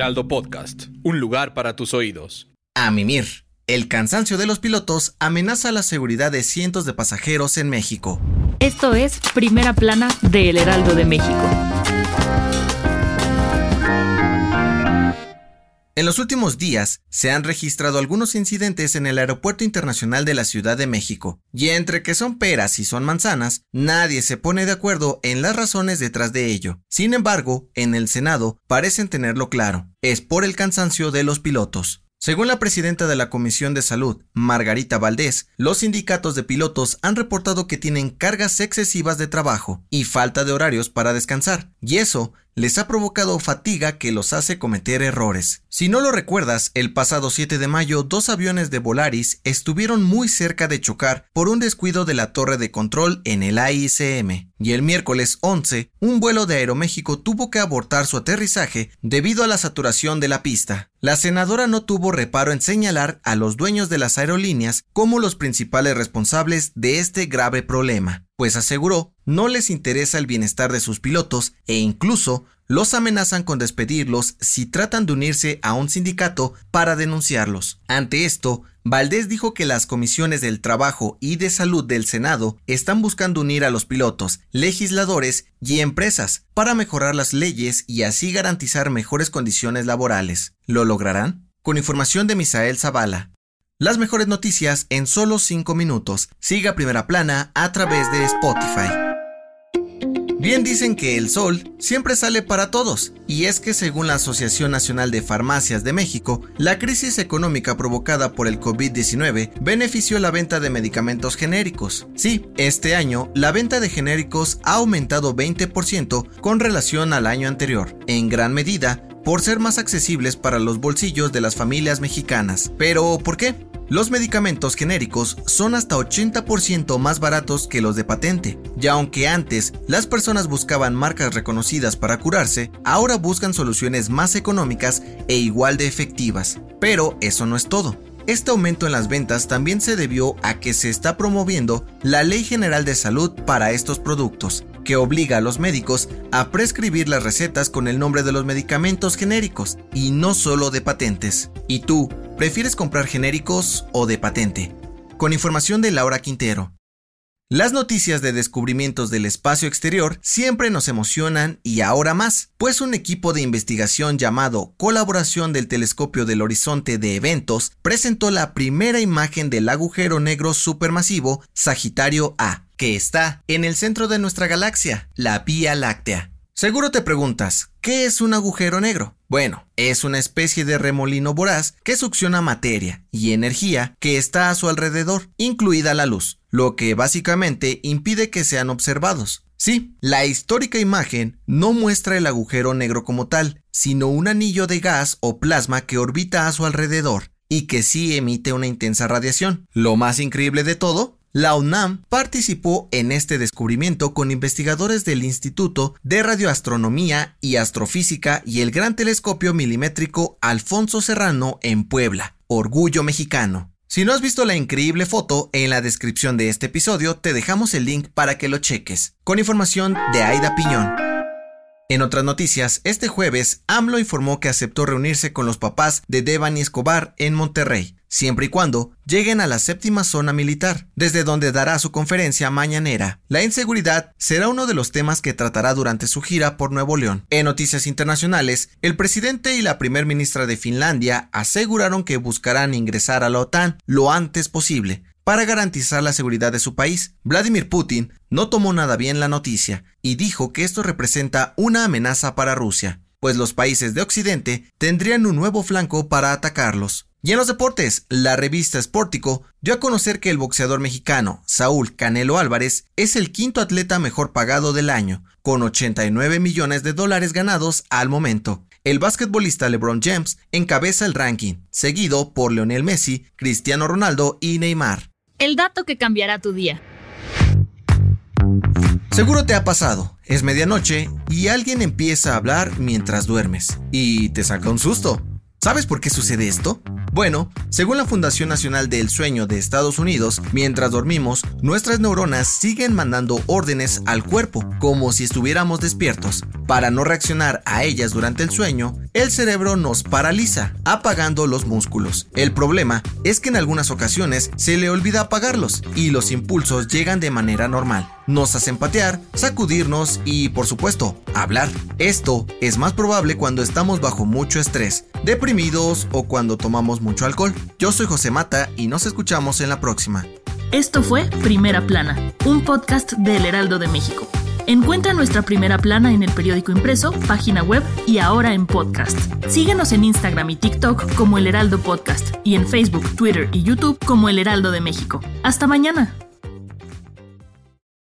Heraldo Podcast, un lugar para tus oídos. A mimir. El cansancio de los pilotos amenaza la seguridad de cientos de pasajeros en México. Esto es Primera Plana de El Heraldo de México. En los últimos días se han registrado algunos incidentes en el Aeropuerto Internacional de la Ciudad de México, y entre que son peras y son manzanas, nadie se pone de acuerdo en las razones detrás de ello. Sin embargo, en el Senado parecen tenerlo claro, es por el cansancio de los pilotos. Según la presidenta de la Comisión de Salud, Margarita Valdés, los sindicatos de pilotos han reportado que tienen cargas excesivas de trabajo y falta de horarios para descansar, y eso les ha provocado fatiga que los hace cometer errores. Si no lo recuerdas, el pasado 7 de mayo dos aviones de Volaris estuvieron muy cerca de chocar por un descuido de la torre de control en el AICM, y el miércoles 11, un vuelo de Aeroméxico tuvo que abortar su aterrizaje debido a la saturación de la pista. La senadora no tuvo reparo en señalar a los dueños de las aerolíneas como los principales responsables de este grave problema pues aseguró no les interesa el bienestar de sus pilotos e incluso los amenazan con despedirlos si tratan de unirse a un sindicato para denunciarlos. Ante esto, Valdés dijo que las comisiones del trabajo y de salud del Senado están buscando unir a los pilotos, legisladores y empresas para mejorar las leyes y así garantizar mejores condiciones laborales. ¿Lo lograrán? Con información de Misael Zavala. Las mejores noticias en solo 5 minutos. Siga Primera Plana a través de Spotify. Bien dicen que el sol siempre sale para todos, y es que según la Asociación Nacional de Farmacias de México, la crisis económica provocada por el COVID-19 benefició la venta de medicamentos genéricos. Sí, este año la venta de genéricos ha aumentado 20% con relación al año anterior, en gran medida por ser más accesibles para los bolsillos de las familias mexicanas. Pero, ¿por qué? Los medicamentos genéricos son hasta 80% más baratos que los de patente, y aunque antes las personas buscaban marcas reconocidas para curarse, ahora buscan soluciones más económicas e igual de efectivas. Pero eso no es todo. Este aumento en las ventas también se debió a que se está promoviendo la Ley General de Salud para estos productos, que obliga a los médicos a prescribir las recetas con el nombre de los medicamentos genéricos y no solo de patentes. ¿Y tú, prefieres comprar genéricos o de patente? Con información de Laura Quintero. Las noticias de descubrimientos del espacio exterior siempre nos emocionan y ahora más, pues un equipo de investigación llamado Colaboración del Telescopio del Horizonte de Eventos presentó la primera imagen del agujero negro supermasivo Sagitario A, que está en el centro de nuestra galaxia, la Vía Láctea. Seguro te preguntas, ¿qué es un agujero negro? Bueno, es una especie de remolino voraz que succiona materia y energía que está a su alrededor, incluida la luz, lo que básicamente impide que sean observados. Sí, la histórica imagen no muestra el agujero negro como tal, sino un anillo de gas o plasma que orbita a su alrededor y que sí emite una intensa radiación. Lo más increíble de todo la UNAM participó en este descubrimiento con investigadores del Instituto de Radioastronomía y Astrofísica y el Gran Telescopio Milimétrico Alfonso Serrano en Puebla. Orgullo mexicano. Si no has visto la increíble foto, en la descripción de este episodio te dejamos el link para que lo cheques. Con información de Aida Piñón. En otras noticias, este jueves, AMLO informó que aceptó reunirse con los papás de Devani Escobar en Monterrey, siempre y cuando lleguen a la séptima zona militar, desde donde dará su conferencia mañanera. La inseguridad será uno de los temas que tratará durante su gira por Nuevo León. En noticias internacionales, el presidente y la primer ministra de Finlandia aseguraron que buscarán ingresar a la OTAN lo antes posible, para garantizar la seguridad de su país. Vladimir Putin no tomó nada bien la noticia y dijo que esto representa una amenaza para Rusia, pues los países de Occidente tendrían un nuevo flanco para atacarlos. Y en los deportes, la revista Sportico dio a conocer que el boxeador mexicano Saúl Canelo Álvarez es el quinto atleta mejor pagado del año, con 89 millones de dólares ganados al momento. El basquetbolista LeBron James encabeza el ranking, seguido por Lionel Messi, Cristiano Ronaldo y Neymar. El dato que cambiará tu día. Seguro te ha pasado, es medianoche y alguien empieza a hablar mientras duermes y te saca un susto. ¿Sabes por qué sucede esto? Bueno, según la Fundación Nacional del Sueño de Estados Unidos, mientras dormimos, nuestras neuronas siguen mandando órdenes al cuerpo, como si estuviéramos despiertos. Para no reaccionar a ellas durante el sueño, el cerebro nos paraliza, apagando los músculos. El problema es que en algunas ocasiones se le olvida apagarlos y los impulsos llegan de manera normal. Nos hacen patear, sacudirnos y, por supuesto, hablar. Esto es más probable cuando estamos bajo mucho estrés, deprimidos o cuando tomamos mucho alcohol. Yo soy José Mata y nos escuchamos en la próxima. Esto fue Primera Plana, un podcast del Heraldo de México. Encuentra nuestra primera plana en el periódico impreso, página web y ahora en podcast. Síguenos en Instagram y TikTok como El Heraldo Podcast y en Facebook, Twitter y YouTube como El Heraldo de México. Hasta mañana.